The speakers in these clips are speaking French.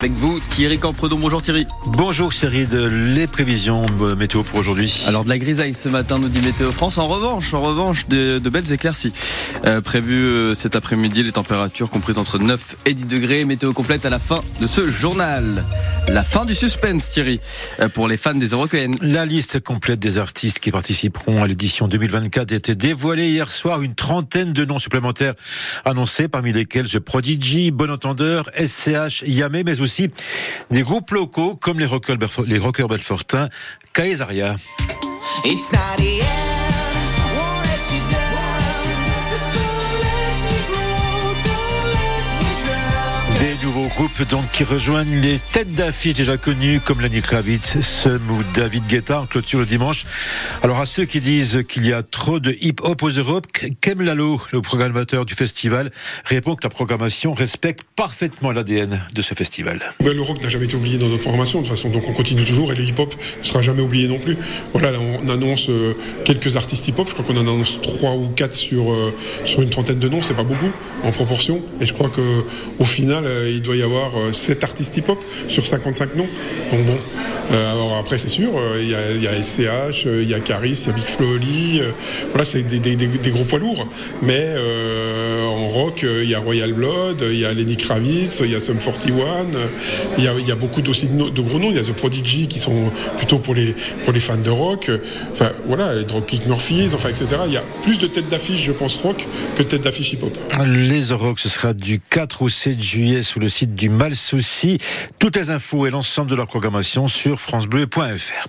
Avec vous, Thierry Campredon. Bonjour Thierry. Bonjour Cyril, les prévisions météo pour aujourd'hui. Alors de la grisaille ce matin, nous dit Météo France. En revanche, en revanche, de, belles éclaircies. Euh, prévues euh, cet après-midi, les températures comprises entre 9 et 10 degrés. Météo complète à la fin de ce journal. La fin du suspense, Thierry, euh, pour les fans des Européennes. La liste complète des artistes qui participeront à l'édition 2024 a été dévoilée hier soir. Une trentaine de noms supplémentaires annoncés, parmi lesquels The Prodigy, Bon Entendeur, SCH, Yamé, mais aussi des groupes locaux comme les rockers, les rockers belfortins, Caesaria. Nouveaux groupes donc qui rejoignent les têtes d'affiche déjà connues comme Lenny Kravitz, Sum ou David Guetta en clôture le dimanche. Alors à ceux qui disent qu'il y a trop de hip-hop aux Europes, Kem Lalo, le programmateur du festival, répond que la programmation respecte parfaitement l'ADN de ce festival. Ben, le rock n'a jamais été oublié dans notre programmation de toute façon, donc on continue toujours et le hip-hop ne sera jamais oublié non plus. Voilà, on annonce euh, quelques artistes hip-hop, je crois qu'on en annonce trois ou quatre sur, euh, sur une trentaine de noms, c'est pas beaucoup en proportion, et je crois que au final, euh, il doit y avoir 7 euh, artistes hip-hop sur 55 noms. Donc bon, euh, alors après c'est sûr, euh, il y, a, SCH, il y a Caris, il y a Big Flo Oli, voilà c'est des, gros poids lourds. Mais en rock, il y a Royal Blood, il y a Lenny Kravitz, il y a Sum 41, il y a, y a beaucoup aussi de, gros noms, il y a The Prodigy qui sont plutôt pour les, pour les fans de rock, enfin voilà, Dropkick Murphys, enfin etc. Il y a plus de têtes d'affiche, je pense, rock que têtes d'affiche hip-hop. Les Rock, ce sera du 4 au 7 juillet sous le du Mal Souci. Toutes les infos et l'ensemble de leur programmation sur francebleu.fr.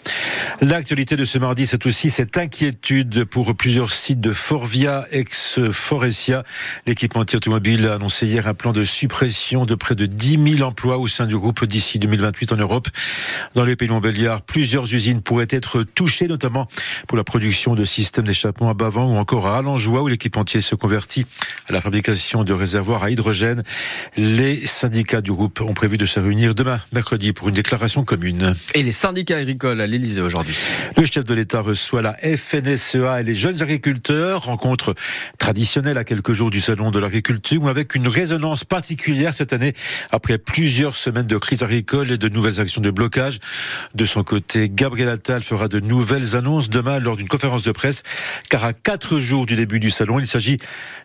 L'actualité de ce mardi, c'est aussi cette inquiétude pour plusieurs sites de Forvia, ex-Forestia. L'équipementier automobile a annoncé hier un plan de suppression de près de 10 000 emplois au sein du groupe d'ici 2028 en Europe. Dans les pays de Montbéliard, plusieurs usines pourraient être touchées, notamment pour la production de systèmes d'échappement à Bavant ou encore à Alangeois où l'équipementier se convertit à la fabrication de réservoirs à hydrogène. Les syndicats du groupe ont prévu de se réunir demain, mercredi, pour une déclaration commune. Et les syndicats agricoles à l'Elysée aujourd'hui. Le chef de l'État reçoit la FNSEA et les jeunes agriculteurs, rencontre traditionnelle à quelques jours du salon de l'agriculture, avec une résonance particulière cette année après plusieurs semaines de crise agricole et de nouvelles actions de blocage. De son côté, Gabriel Attal fera de nouvelles annonces demain lors d'une conférence de presse, car à quatre jours du début du salon, il s'agit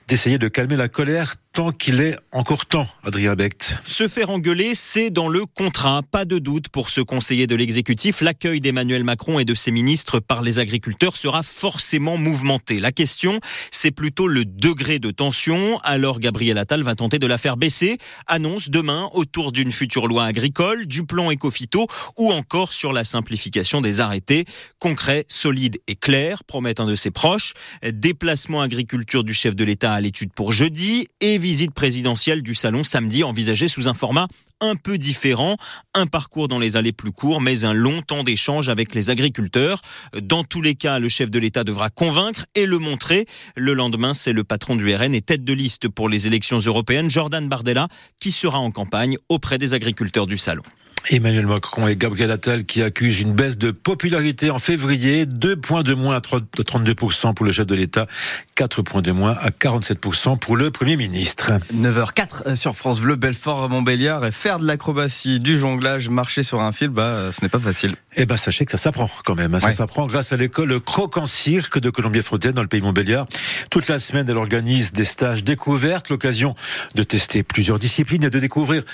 d'essayer de calmer la colère tant qu'il est encore temps, Adrien Becht. Se faire engueuler, c'est dans le contrat. Pas de doute pour ce conseiller de l'exécutif. L'accueil d'Emmanuel Macron et de ses ministres par les agriculteurs sera forcément mouvementé. La question, c'est plutôt le degré de tension. Alors Gabriel Attal va tenter de la faire baisser. Annonce demain autour d'une future loi agricole, du plan écophyto ou encore sur la simplification des arrêtés. Concret, solide et clair, promet un de ses proches. Déplacement agriculture du chef de l'État à l'étude pour jeudi et visite présidentielle du salon samedi envisagée sous un format un peu différent, un parcours dans les allées plus courts, mais un long temps d'échange avec les agriculteurs. Dans tous les cas, le chef de l'État devra convaincre et le montrer. Le lendemain, c'est le patron du RN et tête de liste pour les élections européennes, Jordan Bardella, qui sera en campagne auprès des agriculteurs du salon. Emmanuel Macron et Gabriel Attal qui accusent une baisse de popularité en février, deux points de moins à 32% pour le chef de l'État, 4 points de moins à 47% pour le Premier ministre. 9h04 euh, sur France Bleu, Belfort, Montbéliard, et faire de l'acrobatie, du jonglage, marcher sur un fil, bah, euh, ce n'est pas facile. Eh ben, sachez que ça s'apprend quand même. Hein. Ça s'apprend grâce à l'école Croc en Cirque de Colombier-Fontaine dans le pays Montbéliard. Toute la semaine, elle organise des stages découvertes, l'occasion de tester plusieurs disciplines et de découvrir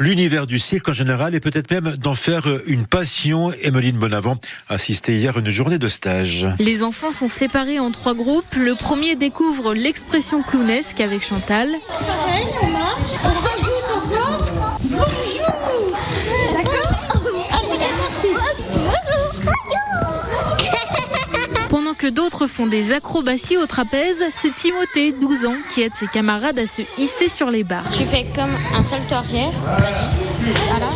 l'univers du cirque en général et peut-être même d'en faire une passion. Emeline Bonavent assisté hier à une journée de stage. Les enfants sont séparés en trois groupes. Le premier découvre l'expression clownesque avec Chantal. Que d'autres font des acrobaties au trapèze, c'est Timothée, 12 ans, qui aide ses camarades à se hisser sur les barres. Tu fais comme un salto arrière, vas-y, voilà,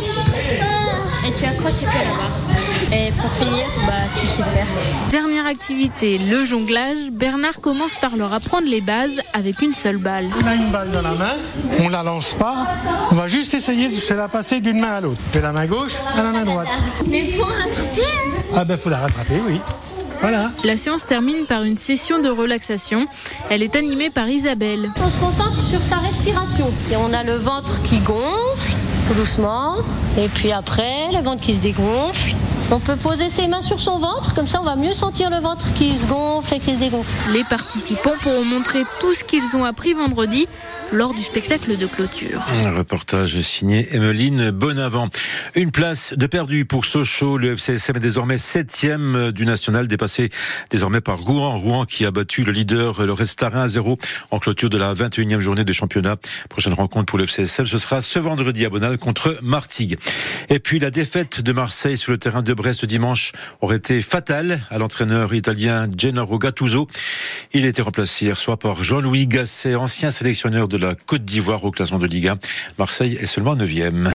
et tu accroches tes pieds à la barre. Et pour finir, bah, tu sais faire. Dernière activité, le jonglage. Bernard commence par leur apprendre les bases avec une seule balle. On a une balle dans la main, on la lance pas, on va juste essayer de se la passer d'une main à l'autre. De la main gauche à la main droite. Mais pour rattraper hein. Ah ben faut la rattraper, oui. La séance termine par une session de relaxation. Elle est animée par Isabelle. On se concentre sur sa respiration. Et on a le ventre qui gonfle tout doucement. Et puis après, le ventre qui se dégonfle. On peut poser ses mains sur son ventre, comme ça on va mieux sentir le ventre qui se gonfle et qui se dégonfle. Les participants pourront montrer tout ce qu'ils ont appris vendredi lors du spectacle de clôture. Un reportage signé Emeline Bonavent. Une place de perdu pour Sochaux. Le FCSM est désormais septième du national, dépassé désormais par Rouen. Rouen qui a battu le leader, le Restarin à 0 en clôture de la 21e journée de championnat. Prochaine rencontre pour le FCSM, ce sera ce vendredi à Bonal contre Martigues. Et puis la défaite de Marseille sur le terrain de Brest dimanche aurait été fatale à l'entraîneur italien Gennaro Gattuso. Il été remplacé hier soir par Jean-Louis Gasset, ancien sélectionneur de la Côte d'Ivoire au classement de Ligue 1. Marseille est seulement 9e.